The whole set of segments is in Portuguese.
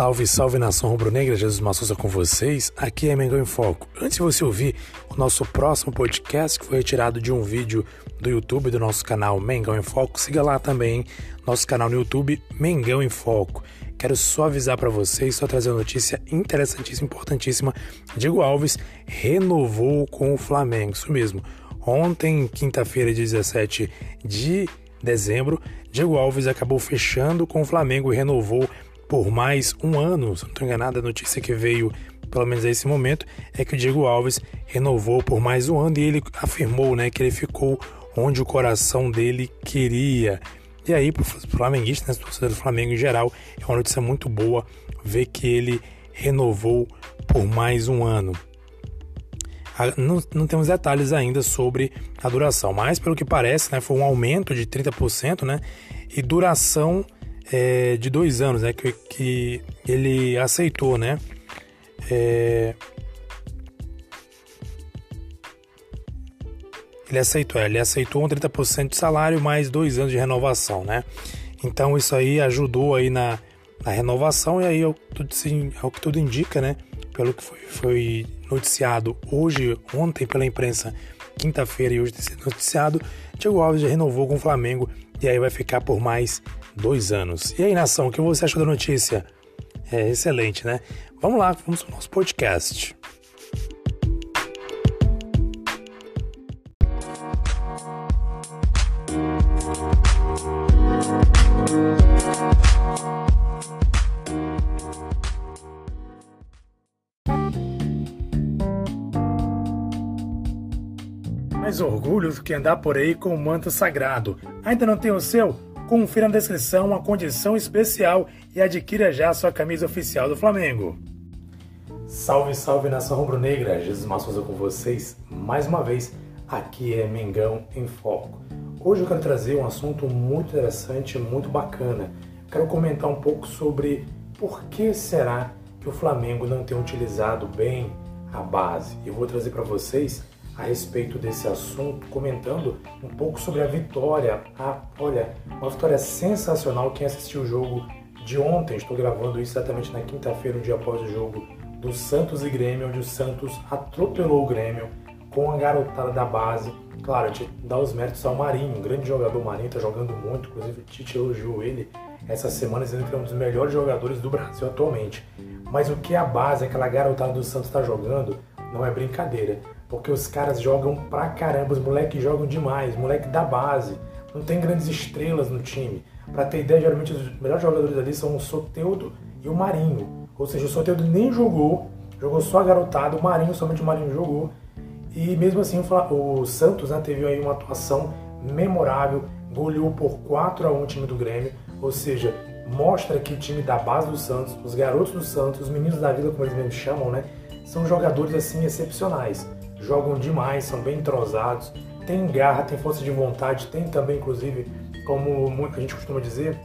Salve, salve nação rubro-negra, Jesus Massosa com vocês. Aqui é Mengão em Foco. Antes de você ouvir o nosso próximo podcast, que foi retirado de um vídeo do YouTube do nosso canal Mengão em Foco, siga lá também nosso canal no YouTube Mengão em Foco. Quero só avisar para vocês, só trazer uma notícia interessantíssima, importantíssima. Diego Alves renovou com o Flamengo, isso mesmo. Ontem, quinta-feira, 17 de dezembro, Diego Alves acabou fechando com o Flamengo e renovou por mais um ano. Se não estou enganado, a notícia que veio, pelo menos a esse momento, é que o Diego Alves renovou por mais um ano e ele afirmou né, que ele ficou onde o coração dele queria. E aí, para o flamenguista, né, torcedor do Flamengo em geral, é uma notícia muito boa ver que ele renovou por mais um ano. Ah, não, não, temos detalhes ainda sobre a duração, mas pelo que parece, né, foi um aumento de 30%, né? E duração é, de dois anos, né, que, que ele aceitou, né? É, ele aceitou, é, ele aceitou um 30% de salário mais dois anos de renovação, né? Então isso aí ajudou aí na, na renovação e aí é é o que tudo indica, né? Pelo que foi, foi noticiado hoje, ontem pela imprensa, quinta-feira e hoje tem sido noticiado, Diego Alves já renovou com o Flamengo e aí vai ficar por mais dois anos. E aí, nação, o que você achou da notícia? É excelente, né? Vamos lá, vamos ao nosso podcast. Mais orgulho do que andar por aí com o manto sagrado. Ainda não tem o seu? Confira na descrição uma condição especial e adquira já sua camisa oficial do Flamengo. Salve, salve nação rubro-negra! Jesus Massosa com vocês mais uma vez. Aqui é Mengão em Foco. Hoje eu quero trazer um assunto muito interessante, muito bacana. Quero comentar um pouco sobre por que será que o Flamengo não tem utilizado bem a base. Eu vou trazer para vocês a respeito desse assunto, comentando um pouco sobre a vitória. Ah, olha, uma vitória sensacional. Quem assistiu o jogo de ontem, estou gravando isso exatamente na quinta-feira, um dia após o jogo do Santos e Grêmio, onde o Santos atropelou o Grêmio com a garotada da base. Claro, gente dá os méritos ao Marinho, um grande jogador. Marinho está jogando muito, inclusive o Tite elogiou ele essa semana, dizendo que é um dos melhores jogadores do Brasil atualmente. Mas o que a base, aquela garotada do Santos está jogando, não é brincadeira. Porque os caras jogam pra caramba, os moleques jogam demais, moleque da base. Não tem grandes estrelas no time. Para ter ideia, geralmente os melhores jogadores ali são o Soteudo e o Marinho. Ou seja, o Soteudo nem jogou, jogou só a garotada, o Marinho, somente o Marinho jogou. E mesmo assim o Santos né, teve aí uma atuação memorável, goleou por 4 a 1 o time do Grêmio, ou seja, mostra que o time da base do Santos, os garotos do Santos, os meninos da vida, como eles mesmos chamam, né, são jogadores assim excepcionais jogam demais, são bem entrosados, tem garra, tem força de vontade, tem também, inclusive, como a gente costuma dizer,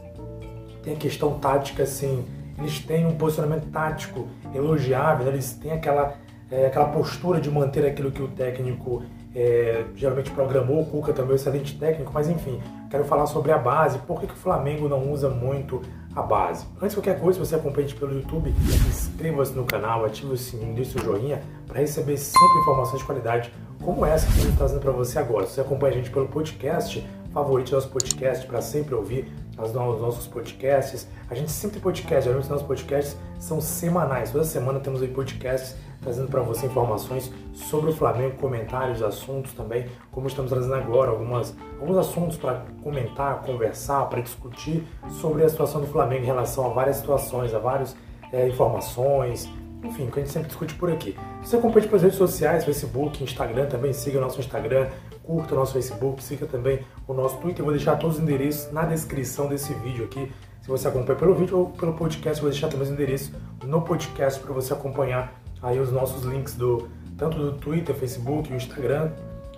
tem a questão tática, assim, eles têm um posicionamento tático elogiável, eles têm aquela, é, aquela postura de manter aquilo que o técnico é, geralmente programou, o Cuca também é um excelente técnico, mas enfim, quero falar sobre a base, por que, que o Flamengo não usa muito a base. Antes de qualquer coisa, se você acompanha a gente pelo YouTube, inscreva-se no canal, ative o sininho, deixe o joinha para receber sempre informações de qualidade como essa que a gente está trazendo para você agora. Se você acompanha a gente pelo podcast, favorite nosso podcast para sempre ouvir os nossos podcasts. A gente sempre tem podcast, geralmente os nossos podcasts são semanais. Toda semana temos aí podcasts trazendo para você informações sobre o Flamengo, comentários, assuntos também, como estamos trazendo agora, algumas, alguns assuntos para comentar, conversar, para discutir sobre a situação do Flamengo em relação a várias situações, a várias é, informações, enfim, que a gente sempre discute por aqui. Você acompanha pelas redes sociais, Facebook, Instagram também, siga o nosso Instagram, curta o nosso Facebook, siga também o nosso Twitter. Eu vou deixar todos os endereços na descrição desse vídeo aqui. Se você acompanha pelo vídeo ou pelo podcast, eu vou deixar também os endereços no podcast para você acompanhar aí os nossos links do tanto do Twitter, Facebook, Instagram.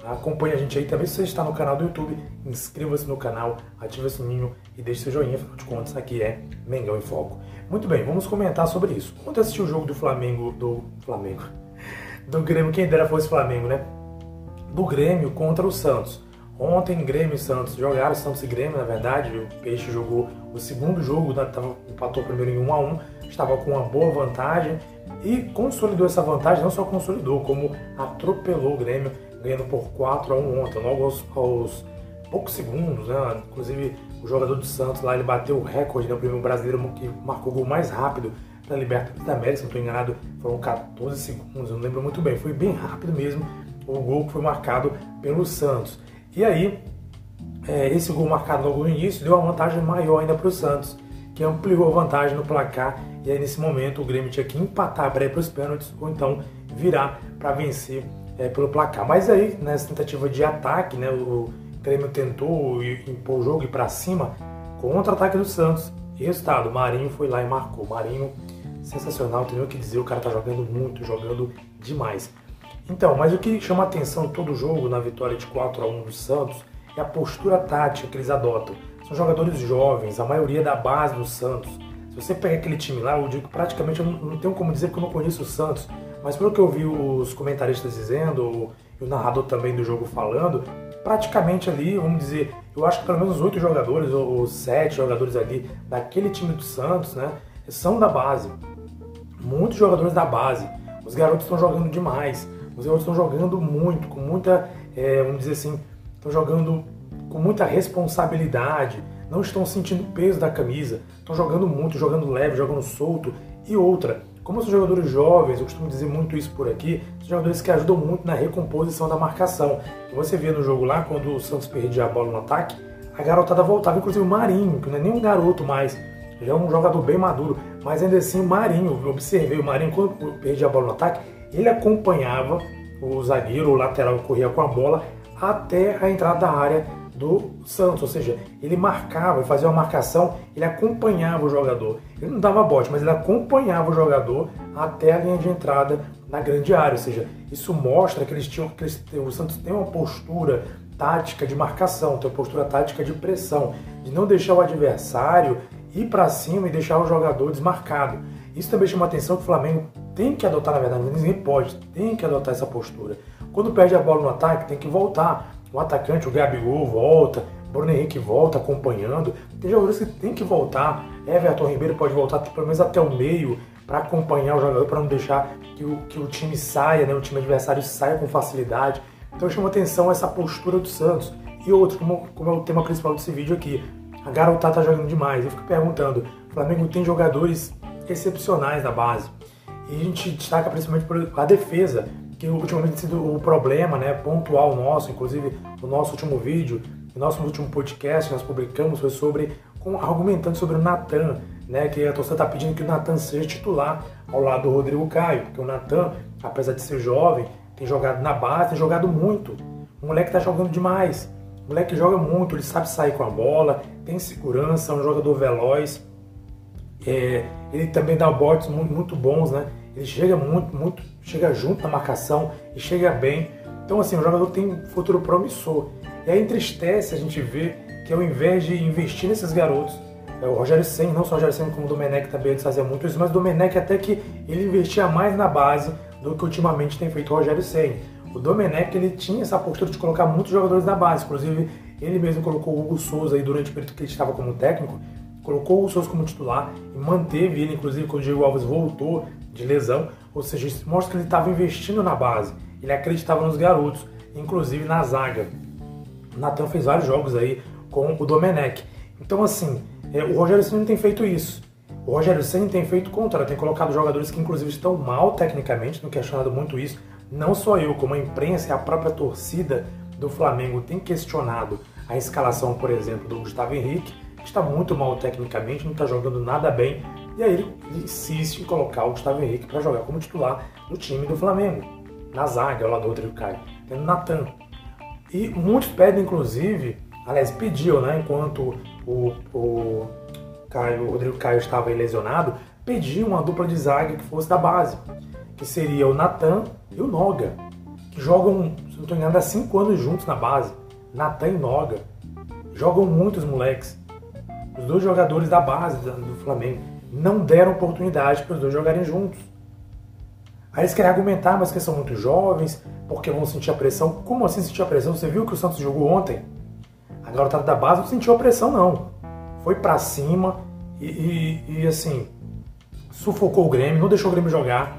Acompanhe a gente aí também. Se você está no canal do YouTube, inscreva-se no canal, ative o sininho e deixe seu joinha, afinal de contas, aqui é Mengão em Foco. Muito bem, vamos comentar sobre isso. Ontem assisti o jogo do Flamengo, do Flamengo, do Grêmio, quem dera fosse Flamengo, né? Do Grêmio contra o Santos. Ontem, Grêmio e Santos jogaram, Santos e Grêmio, na verdade. O Peixe jogou o segundo jogo, né? tava, empatou primeiro em 1 a 1 estava com uma boa vantagem e consolidou essa vantagem, não só consolidou, como atropelou o Grêmio, ganhando por 4 a 1 ontem, logo aos, aos poucos segundos, né? Inclusive, o jogador do Santos lá, ele bateu o recorde, né? O primeiro brasileiro que marcou o gol mais rápido na Libertadores da América, se não estou enganado, foram 14 segundos, eu não lembro muito bem, foi bem rápido mesmo o gol que foi marcado pelo Santos. E aí, é, esse gol marcado logo no início deu uma vantagem maior ainda para o Santos, que ampliou a vantagem no placar. E aí, nesse momento, o Grêmio tinha que empatar para ir para os pênaltis ou então virar para vencer é, pelo placar. Mas aí, nessa tentativa de ataque, né, o Grêmio tentou impor o jogo e para cima contra o ataque do Santos. E resultado, Marinho foi lá e marcou. Marinho, sensacional, tem o que dizer, o cara tá jogando muito, jogando demais. Então, mas o que chama atenção todo jogo na vitória de 4 a 1 do Santos é a postura tática que eles adotam. São jogadores jovens, a maioria da base do Santos. Você pega aquele time lá, eu digo praticamente, eu não, não tenho como dizer que eu não conheço o Santos, mas pelo que eu vi os comentaristas dizendo, e o narrador também do jogo falando, praticamente ali, vamos dizer, eu acho que pelo menos oito jogadores ou, ou sete jogadores ali daquele time do Santos, né, são da base. Muitos jogadores da base. Os garotos estão jogando demais. Os garotos estão jogando muito, com muita, é, vamos dizer assim, estão jogando com muita responsabilidade, não estão sentindo o peso da camisa, estão jogando muito, jogando leve, jogando solto. E outra, como são jogadores jovens, eu costumo dizer muito isso por aqui, são jogadores que ajudam muito na recomposição da marcação. E você vê no jogo lá, quando o Santos perdia a bola no ataque, a garotada voltava, inclusive o Marinho, que não é nem um garoto mais, já é um jogador bem maduro, mas ainda assim o Marinho, eu observei o Marinho quando perdia a bola no ataque, ele acompanhava o zagueiro, o lateral que corria com a bola até a entrada da área do Santos, ou seja, ele marcava, fazia uma marcação, ele acompanhava o jogador. Ele não dava bote, mas ele acompanhava o jogador até a linha de entrada na grande área, ou seja, isso mostra que eles tinham, que eles, o Santos tem uma postura tática de marcação, tem uma postura tática de pressão, de não deixar o adversário ir para cima e deixar o jogador desmarcado. Isso também chama atenção que o Flamengo tem que adotar, na verdade, ninguém pode, tem que adotar essa postura. Quando perde a bola no ataque, tem que voltar. O atacante, o Gabigol, volta, Bruno Henrique volta acompanhando. Tem jogadores que tem que voltar. Everton Ribeiro pode voltar pelo menos até o meio para acompanhar o jogador, para não deixar que o, que o time saia, né, o time adversário saia com facilidade. Então chama atenção essa postura do Santos. E outro, como, como é o tema principal desse vídeo aqui, a garotada tá jogando demais. Eu fico perguntando, o Flamengo tem jogadores excepcionais na base. E a gente destaca principalmente a defesa, que ultimamente tem sido o problema né, pontual nosso, inclusive o nosso último vídeo, o nosso último podcast que nós publicamos foi sobre, argumentando sobre o Natan, né, que a torcida está pedindo que o Natan seja titular ao lado do Rodrigo Caio, porque o Natan, apesar de ser jovem, tem jogado na base, tem jogado muito. O moleque está jogando demais. O moleque joga muito, ele sabe sair com a bola, tem segurança, é um jogador veloz. É, ele também dá botes muito, muito, bons, né? Ele chega muito, muito, chega junto na marcação e chega bem. Então, assim, o jogador tem um futuro promissor. E aí entristece a gente ver que ao invés de investir nesses garotos, é, o Rogério Senna, não só o Rogério Senna como o Domenech também eles faziam muito isso, mas o Domenech até que ele investia mais na base do que ultimamente tem feito o Rogério Senna. O Domenech ele tinha essa postura de colocar muitos jogadores na base, inclusive ele mesmo colocou o Hugo Souza aí durante o período que ele estava como técnico, colocou o Souza como titular e manteve ele, inclusive, quando o Diego Alves voltou de lesão. Ou seja, isso mostra que ele estava investindo na base. Ele acreditava nos garotos, inclusive na zaga. O Natan fez vários jogos aí com o Domenech. Então, assim, é, o Rogério Senna tem feito isso. O Rogério Senna tem feito o contrário, tem colocado jogadores que, inclusive, estão mal tecnicamente, não questionado muito isso. Não só eu, como a imprensa e a própria torcida do Flamengo tem questionado a escalação, por exemplo, do Gustavo Henrique está muito mal tecnicamente, não está jogando nada bem, e aí ele insiste em colocar o Gustavo Henrique para jogar como titular no time do Flamengo, na zaga, ao lado do Rodrigo Caio, tendo Natan. E muitos pedem, inclusive, aliás, pediam, né, enquanto o, o, Caio, o Rodrigo Caio estava lesionado, pediam uma dupla de zaga que fosse da base, que seria o Natan e o Noga, que jogam, se não estou enganado, há cinco anos juntos na base. Natan e Noga. Jogam muitos moleques. Os dois jogadores da base do Flamengo não deram oportunidade para os dois jogarem juntos. Aí eles querem argumentar, mas que são muito jovens, porque vão sentir a pressão. Como assim sentir a pressão? Você viu que o Santos jogou ontem? A garotada da base não sentiu a pressão, não. Foi para cima e, e, e, assim, sufocou o Grêmio, não deixou o Grêmio jogar.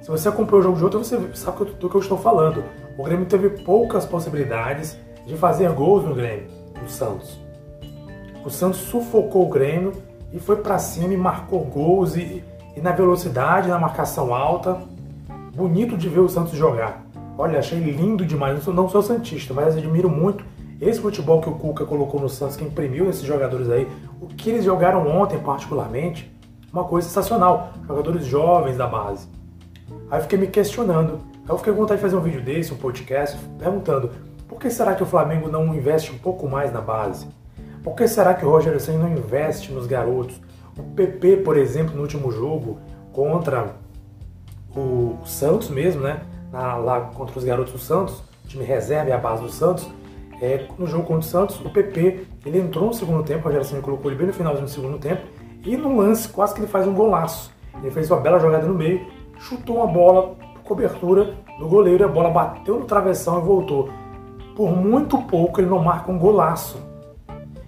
Se você acompanhou o jogo de ontem, você sabe do que eu estou falando. O Grêmio teve poucas possibilidades de fazer gols no Grêmio, no Santos. O Santos sufocou o Grêmio e foi para cima e marcou gols e, e na velocidade, na marcação alta. Bonito de ver o Santos jogar. Olha, achei lindo demais. Não sou, não sou santista, mas admiro muito esse futebol que o Cuca colocou no Santos, que imprimiu esses jogadores aí. O que eles jogaram ontem, particularmente, uma coisa sensacional. Jogadores jovens da base. Aí eu fiquei me questionando. Aí eu fiquei com vontade de fazer um vídeo desse, um podcast, perguntando por que será que o Flamengo não investe um pouco mais na base? Por que será que o Roger Senna não investe nos garotos? O PP, por exemplo, no último jogo contra o Santos mesmo, né? Na, lá contra os garotos do Santos, time reserva e a base do Santos. É, no jogo contra o Santos, o PP ele entrou no segundo tempo, o Rogério Senna colocou ele bem no finalzinho do segundo tempo, e no lance quase que ele faz um golaço. Ele fez uma bela jogada no meio, chutou uma bola cobertura do goleiro, e a bola bateu no travessão e voltou. Por muito pouco ele não marca um golaço.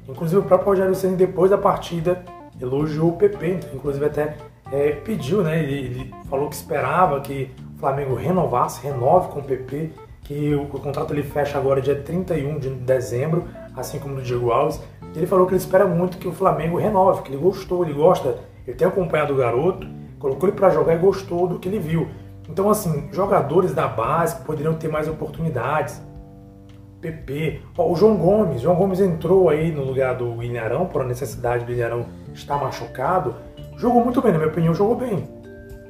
Inclusive o próprio Rogério Senna depois da partida elogiou o PP, então, inclusive até é, pediu, né? Ele, ele, falou que esperava que o Flamengo renovasse, renove com o PP, que o, o, contrato ele fecha agora dia 31 de dezembro, assim como do Diego Alves. Ele falou que ele espera muito que o Flamengo renove, que ele gostou, ele gosta, ele tem acompanhado o garoto, colocou ele para jogar e gostou do que ele viu. Então, assim, jogadores da base poderiam ter mais oportunidades. PP. Ó, o João Gomes, João Gomes entrou aí no lugar do Ilharão, por a necessidade do Ilharão estar machucado. Jogou muito bem, na minha opinião, jogou bem.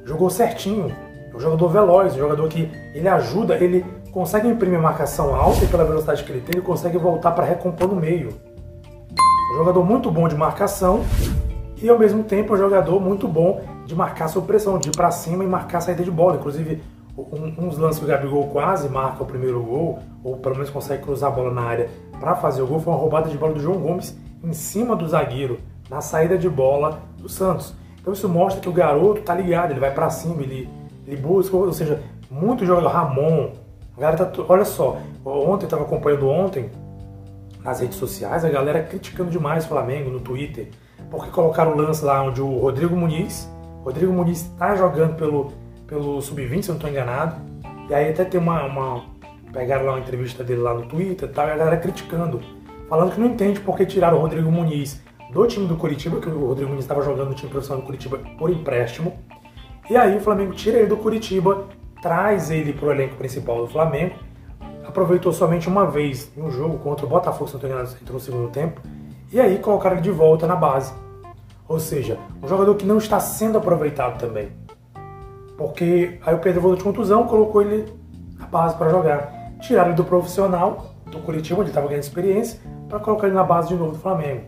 Jogou certinho. É um jogador veloz, um jogador que ele ajuda, ele consegue imprimir marcação alta e pela velocidade que ele tem, ele consegue voltar para recompor no meio. Um jogador muito bom de marcação e ao mesmo tempo um jogador muito bom de marcar sob pressão, de ir para cima e marcar a saída de bola. Inclusive, um, uns lances que o Gabigol quase marca o primeiro gol, ou pelo menos consegue cruzar a bola na área para fazer o gol, foi uma roubada de bola do João Gomes em cima do zagueiro, na saída de bola do Santos. Então isso mostra que o garoto tá ligado, ele vai para cima, ele, ele busca, ou seja, muito jogador, Ramon, a galera tá, olha só, ontem, estava acompanhando ontem, nas redes sociais, a galera criticando demais o Flamengo no Twitter, porque colocaram o lance lá onde o Rodrigo Muniz, Rodrigo Muniz está jogando pelo pelo Sub-20, se eu não estou enganado. E aí até tem uma, uma. Pegaram lá uma entrevista dele lá no Twitter e tal, e a galera criticando, falando que não entende por que tiraram o Rodrigo Muniz do time do Curitiba, que o Rodrigo Muniz estava jogando no time profissional do Curitiba por empréstimo. E aí o Flamengo tira ele do Curitiba, traz ele para o elenco principal do Flamengo. Aproveitou somente uma vez no jogo contra o Botafogo, se não estou enganado, entrou no segundo tempo. E aí colocaram ele de volta na base. Ou seja, um jogador que não está sendo aproveitado também. Porque aí o Pedro voltou de contusão, colocou ele na base para jogar. Tiraram ele do profissional, do Curitiba, onde ele estava ganhando experiência, para colocar ele na base de novo do Flamengo.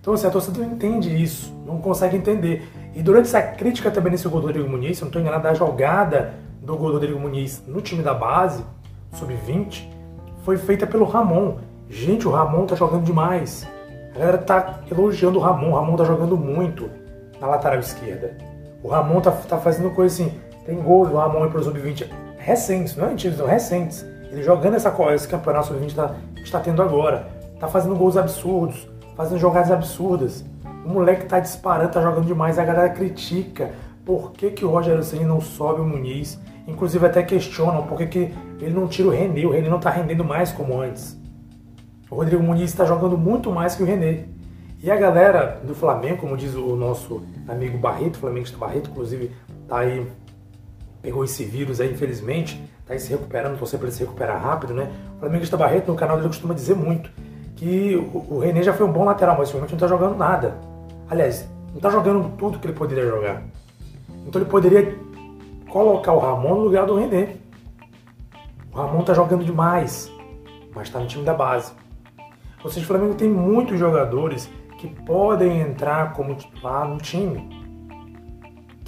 Então, assim, a torcida não entende isso, não consegue entender. E durante essa crítica também nesse gol do Rodrigo Muniz, se não estou enganado, a jogada do gol do Rodrigo Muniz no time da base, sub-20, foi feita pelo Ramon. Gente, o Ramon tá jogando demais. A galera tá elogiando o Ramon, o Ramon tá jogando muito na lateral esquerda. O Ramon tá, tá fazendo coisa assim, tem gols do Ramon para o Sub-20 recentes, não é antigos, são recentes. Ele jogando essa, esse campeonato Sub-20 está está tendo agora. Tá fazendo gols absurdos, fazendo jogadas absurdas. O moleque tá disparando, tá jogando demais. A galera critica por que, que o Roger Ceni não sobe o Muniz. Inclusive até questionam por que, que ele não tira o René. O René não tá rendendo mais como antes. O Rodrigo Muniz está jogando muito mais que o René. E a galera do Flamengo, como diz o nosso amigo Barreto, flamenguista Barreto, inclusive tá aí pegou esse vírus aí, infelizmente, está se recuperando, torcer para ele se recuperar rápido, né? O Flamenguista Barreto, no canal dele, costuma dizer muito que o, René já foi um bom lateral, mas ultimamente não está jogando nada. Aliás, não está jogando tudo que ele poderia jogar. Então ele poderia colocar o Ramon no lugar do René. O Ramon está jogando demais. mas está no time da base. Ou seja, o Flamengo tem muitos jogadores que podem entrar como titular no time.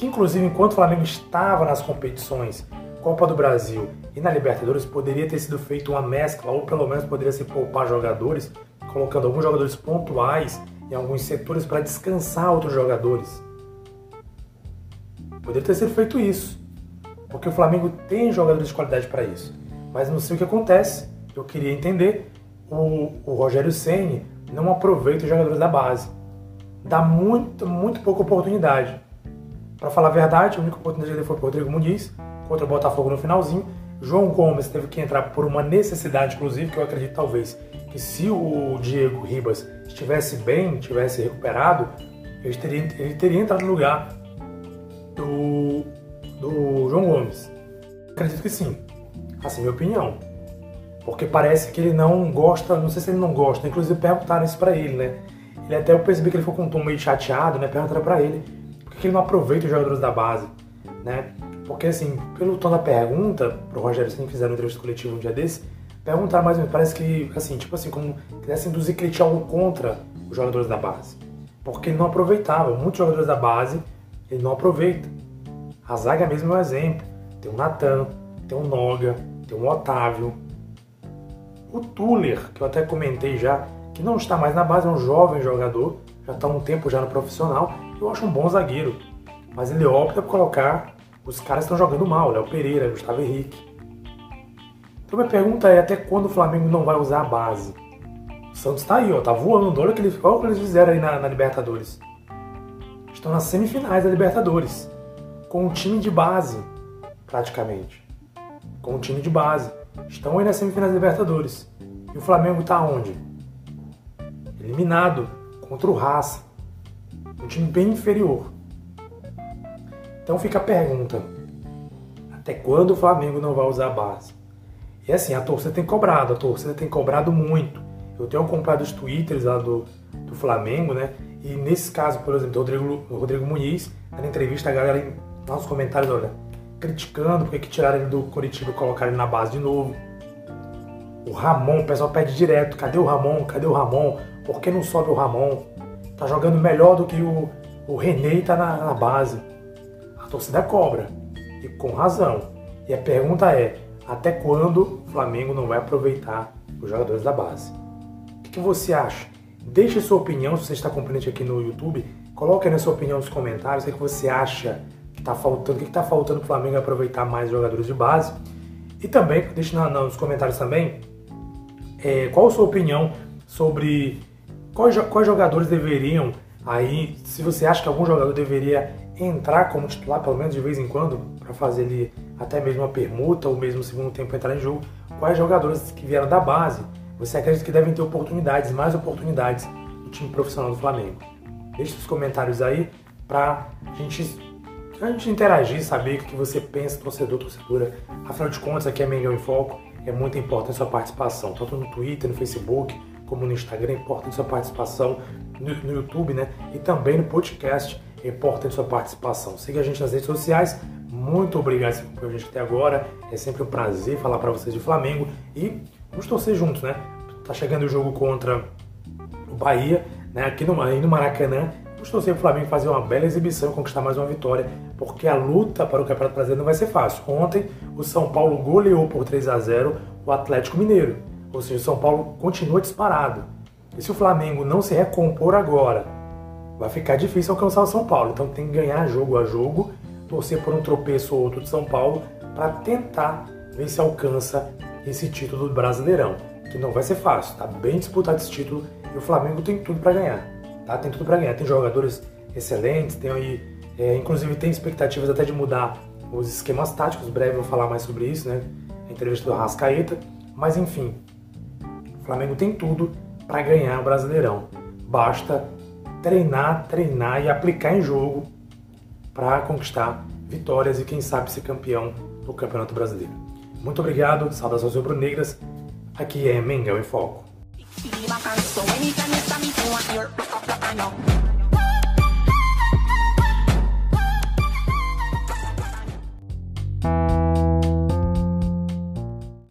Inclusive enquanto o Flamengo estava nas competições Copa do Brasil e na Libertadores poderia ter sido feita uma mescla, ou pelo menos poderia se poupar jogadores, colocando alguns jogadores pontuais em alguns setores para descansar outros jogadores. Poderia ter sido feito isso, porque o Flamengo tem jogadores de qualidade para isso. Mas não sei o que acontece. Eu queria entender. O, o Rogério Ceni não aproveita os jogadores da base. Dá muito, muito pouca oportunidade. Para falar a verdade, a única oportunidade dele foi para o Rodrigo Muniz, contra o Botafogo no finalzinho. João Gomes teve que entrar por uma necessidade, inclusive, que eu acredito talvez que se o Diego Ribas estivesse bem, tivesse recuperado, ele teria, ele teria entrado no lugar do, do João Gomes. Acredito que sim. Assim, minha opinião. Porque parece que ele não gosta, não sei se ele não gosta, inclusive perguntaram isso pra ele, né? Ele até eu percebi que ele ficou com um tom meio chateado, né? Perguntaram pra ele por que ele não aproveita os jogadores da base, né? Porque assim, pelo tom da pergunta, pro Rogério Ceni fizeram uma entrevista coletiva um dia desse, perguntaram mais ou menos, parece que, assim, tipo assim, como quisesse induzir que ele tinha algo contra os jogadores da base. Porque ele não aproveitava. Muitos jogadores da base, ele não aproveita. A zaga mesmo é um exemplo. Tem o Natan, tem o Noga, tem o Otávio. O Tuller, que eu até comentei já, que não está mais na base, é um jovem jogador, já está um tempo já no profissional, eu acho um bom zagueiro. Mas ele opta por colocar os caras que estão jogando mal, Léo Pereira, Gustavo Henrique. Então minha pergunta é até quando o Flamengo não vai usar a base? O Santos tá aí, ó, tá voando. Olha o que eles, olha o que eles fizeram aí na, na Libertadores. Estão nas semifinais da Libertadores. Com um time de base, praticamente. Com um time de base. Estão aí nas semifinais da Libertadores. E o Flamengo tá onde? Eliminado contra o Raça. Um time bem inferior. Então fica a pergunta: até quando o Flamengo não vai usar a base? E assim, a torcida tem cobrado, a torcida tem cobrado muito. Eu tenho comprado os twitters lá do, do Flamengo, né? E nesse caso, por exemplo, do Rodrigo, do Rodrigo Muniz, na entrevista, a galera nos comentários, olha, criticando porque que tiraram ele do Curitiba e colocaram ele na base de novo. O Ramon, o pessoal pede direto, cadê o Ramon? Cadê o Ramon? Por que não sobe o Ramon? Tá jogando melhor do que o, o René tá na, na base. A torcida cobra. E com razão. E a pergunta é, até quando o Flamengo não vai aproveitar os jogadores da base. O que você acha? Deixe sua opinião, se você está acompanhando aqui no YouTube, coloque aí na sua opinião nos comentários o que você acha que está faltando, o que está faltando para o Flamengo aproveitar mais jogadores de base. E também, deixe nos comentários também, é, qual a sua opinião sobre quais, quais jogadores deveriam aí, se você acha que algum jogador deveria entrar como titular, pelo menos de vez em quando, para fazer ali até mesmo uma permuta ou mesmo o segundo tempo entrar em jogo, quais jogadores que vieram da base você acredita que devem ter oportunidades, mais oportunidades no time profissional do Flamengo? Deixe os comentários aí para a gente, a gente interagir, saber o que você pensa, torcedor, torcedora. Afinal de contas, aqui é Mengão em Foco, é muito importante a sua participação, tanto no Twitter, no Facebook, como no Instagram, é importante sua participação no, no YouTube, né? E também no podcast é importante sua participação. Siga a gente nas redes sociais. Muito obrigado por a gente até agora. É sempre um prazer falar para vocês de Flamengo e vamos torcer juntos, né? Tá chegando o jogo contra o Bahia, né? Aqui no, aí no Maracanã. Vamos torcer o Flamengo fazer uma bela exibição e conquistar mais uma vitória, porque a luta para o Campeonato Brasileiro não vai ser fácil. Ontem, o São Paulo goleou por 3 a 0 o Atlético Mineiro. Ou seja, o São Paulo continua disparado. E se o Flamengo não se recompor agora, vai ficar difícil alcançar o São Paulo. Então tem que ganhar jogo a jogo, torcer por um tropeço ou outro de São Paulo para tentar ver se alcança esse título do Brasileirão, que não vai ser fácil, tá bem disputado esse título e o Flamengo tem tudo para ganhar, tá? Tem tudo para ganhar, tem jogadores excelentes, tem aí, é, inclusive tem expectativas até de mudar os esquemas táticos, breve eu vou falar mais sobre isso, né? A entrevista do Rascaeta, mas enfim, o Flamengo tem tudo para ganhar o Brasileirão. Basta treinar, treinar e aplicar em jogo para conquistar vitórias e quem sabe ser campeão do Campeonato Brasileiro. Muito obrigado, saudações rubro-negras. Aqui é Mengão em Foco.